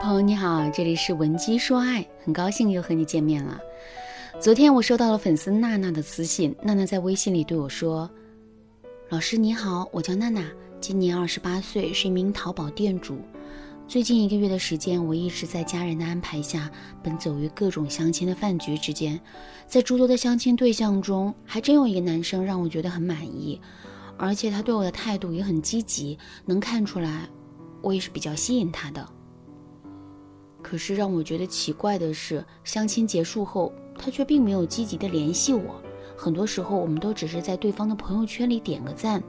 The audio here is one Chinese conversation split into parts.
朋友你好，这里是文姬说爱，很高兴又和你见面了。昨天我收到了粉丝娜娜的私信，娜娜在微信里对我说：“老师你好，我叫娜娜，今年二十八岁，是一名淘宝店主。最近一个月的时间，我一直在家人的安排下，奔走于各种相亲的饭局之间，在诸多的相亲对象中，还真有一个男生让我觉得很满意，而且他对我的态度也很积极，能看出来我也是比较吸引他的。”可是让我觉得奇怪的是，相亲结束后，他却并没有积极的联系我。很多时候，我们都只是在对方的朋友圈里点个赞，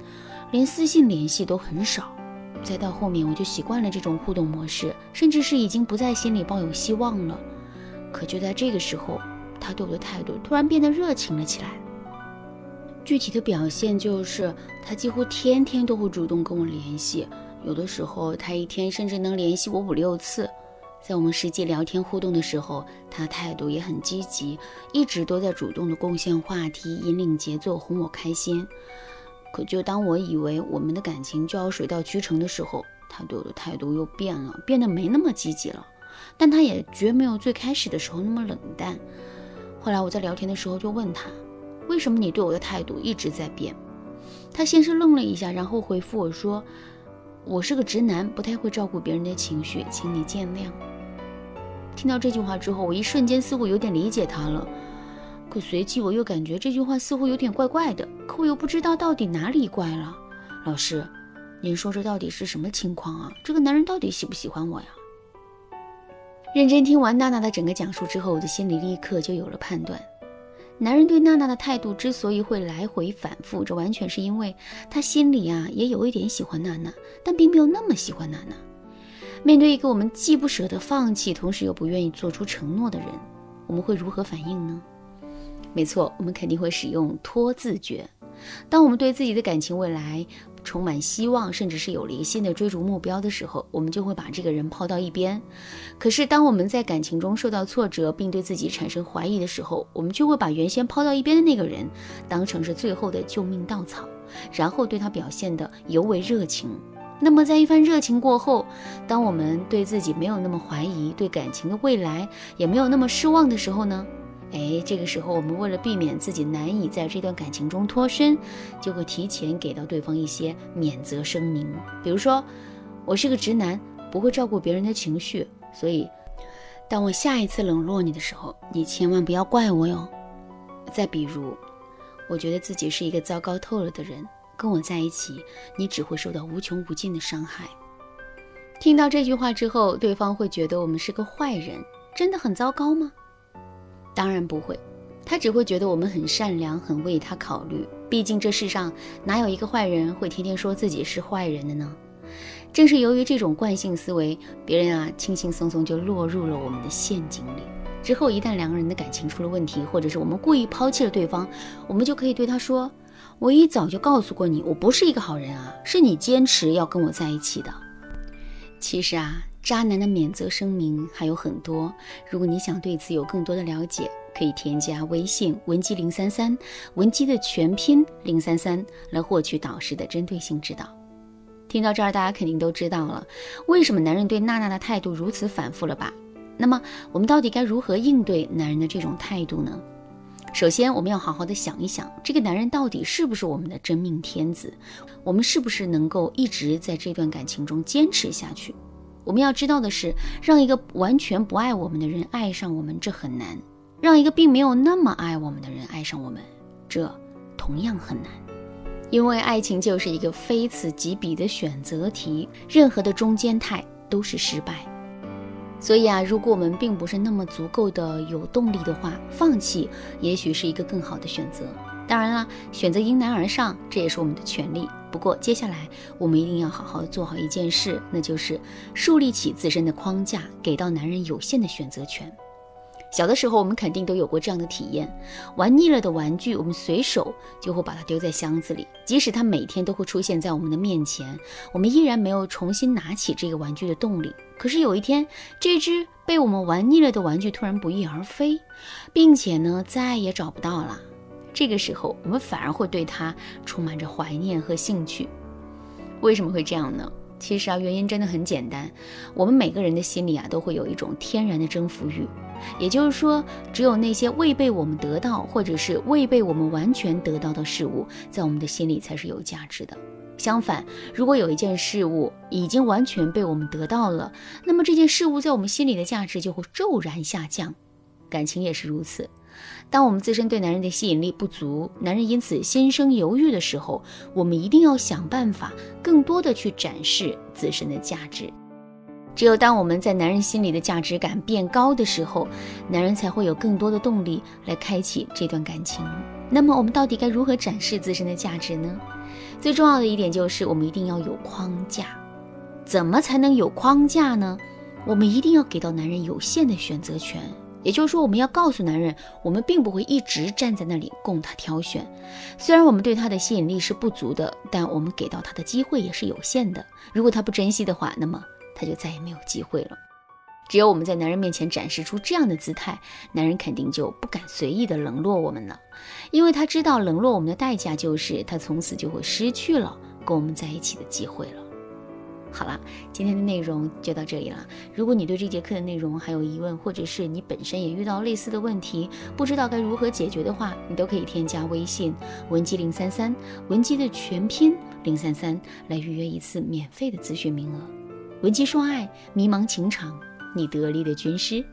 连私信联系都很少。再到后面，我就习惯了这种互动模式，甚至是已经不在心里抱有希望了。可就在这个时候，他对我的态度突然变得热情了起来。具体的表现就是，他几乎天天都会主动跟我联系，有的时候他一天甚至能联系我五六次。在我们实际聊天互动的时候，他态度也很积极，一直都在主动的贡献话题、引领节奏、哄我开心。可就当我以为我们的感情就要水到渠成的时候，他对我的态度又变了，变得没那么积极了。但他也绝没有最开始的时候那么冷淡。后来我在聊天的时候就问他：“为什么你对我的态度一直在变？”他先是愣了一下，然后回复我说：“我是个直男，不太会照顾别人的情绪，请你见谅。”听到这句话之后，我一瞬间似乎有点理解他了，可随即我又感觉这句话似乎有点怪怪的，可我又不知道到底哪里怪了。老师，您说这到底是什么情况啊？这个男人到底喜不喜欢我呀？认真听完娜娜的整个讲述之后，我的心里立刻就有了判断。男人对娜娜的态度之所以会来回反复，这完全是因为他心里啊也有一点喜欢娜娜，但并没有那么喜欢娜娜。面对一个我们既不舍得放弃，同时又不愿意做出承诺的人，我们会如何反应呢？没错，我们肯定会使用拖字诀。当我们对自己的感情未来充满希望，甚至是有离心的追逐目标的时候，我们就会把这个人抛到一边。可是，当我们在感情中受到挫折，并对自己产生怀疑的时候，我们就会把原先抛到一边的那个人当成是最后的救命稻草，然后对他表现得尤为热情。那么，在一番热情过后，当我们对自己没有那么怀疑，对感情的未来也没有那么失望的时候呢？哎，这个时候我们为了避免自己难以在这段感情中脱身，就会提前给到对方一些免责声明，比如说，我是个直男，不会照顾别人的情绪，所以，当我下一次冷落你的时候，你千万不要怪我哟。再比如，我觉得自己是一个糟糕透了的人。跟我在一起，你只会受到无穷无尽的伤害。听到这句话之后，对方会觉得我们是个坏人，真的很糟糕吗？当然不会，他只会觉得我们很善良，很为他考虑。毕竟这世上哪有一个坏人会天天说自己是坏人的呢？正是由于这种惯性思维，别人啊轻轻松松就落入了我们的陷阱里。之后一旦两个人的感情出了问题，或者是我们故意抛弃了对方，我们就可以对他说。我一早就告诉过你，我不是一个好人啊，是你坚持要跟我在一起的。其实啊，渣男的免责声明还有很多，如果你想对此有更多的了解，可以添加微信文姬零三三，文姬的全拼零三三，来获取导师的针对性指导。听到这儿，大家肯定都知道了，为什么男人对娜娜的态度如此反复了吧？那么，我们到底该如何应对男人的这种态度呢？首先，我们要好好的想一想，这个男人到底是不是我们的真命天子？我们是不是能够一直在这段感情中坚持下去？我们要知道的是，让一个完全不爱我们的人爱上我们，这很难；让一个并没有那么爱我们的人爱上我们，这同样很难。因为爱情就是一个非此即彼的选择题，任何的中间态都是失败。所以啊，如果我们并不是那么足够的有动力的话，放弃也许是一个更好的选择。当然啦，选择迎难而上，这也是我们的权利。不过接下来我们一定要好好做好一件事，那就是树立起自身的框架，给到男人有限的选择权。小的时候，我们肯定都有过这样的体验：玩腻了的玩具，我们随手就会把它丢在箱子里，即使它每天都会出现在我们的面前，我们依然没有重新拿起这个玩具的动力。可是有一天，这只被我们玩腻了的玩具突然不翼而飞，并且呢再也找不到了。这个时候，我们反而会对它充满着怀念和兴趣。为什么会这样呢？其实啊，原因真的很简单，我们每个人的心里啊，都会有一种天然的征服欲。也就是说，只有那些未被我们得到，或者是未被我们完全得到的事物，在我们的心里才是有价值的。相反，如果有一件事物已经完全被我们得到了，那么这件事物在我们心里的价值就会骤然下降。感情也是如此。当我们自身对男人的吸引力不足，男人因此心生犹豫的时候，我们一定要想办法，更多的去展示自身的价值。只有当我们在男人心里的价值感变高的时候，男人才会有更多的动力来开启这段感情。那么，我们到底该如何展示自身的价值呢？最重要的一点就是，我们一定要有框架。怎么才能有框架呢？我们一定要给到男人有限的选择权。也就是说，我们要告诉男人，我们并不会一直站在那里供他挑选。虽然我们对他的吸引力是不足的，但我们给到他的机会也是有限的。如果他不珍惜的话，那么他就再也没有机会了。只有我们在男人面前展示出这样的姿态，男人肯定就不敢随意的冷落我们了，因为他知道冷落我们的代价就是他从此就会失去了跟我们在一起的机会了。好了，今天的内容就到这里了。如果你对这节课的内容还有疑问，或者是你本身也遇到类似的问题，不知道该如何解决的话，你都可以添加微信文姬零三三，文姬的全拼零三三，来预约一次免费的咨询名额。文姬说爱，迷茫情场，你得力的军师。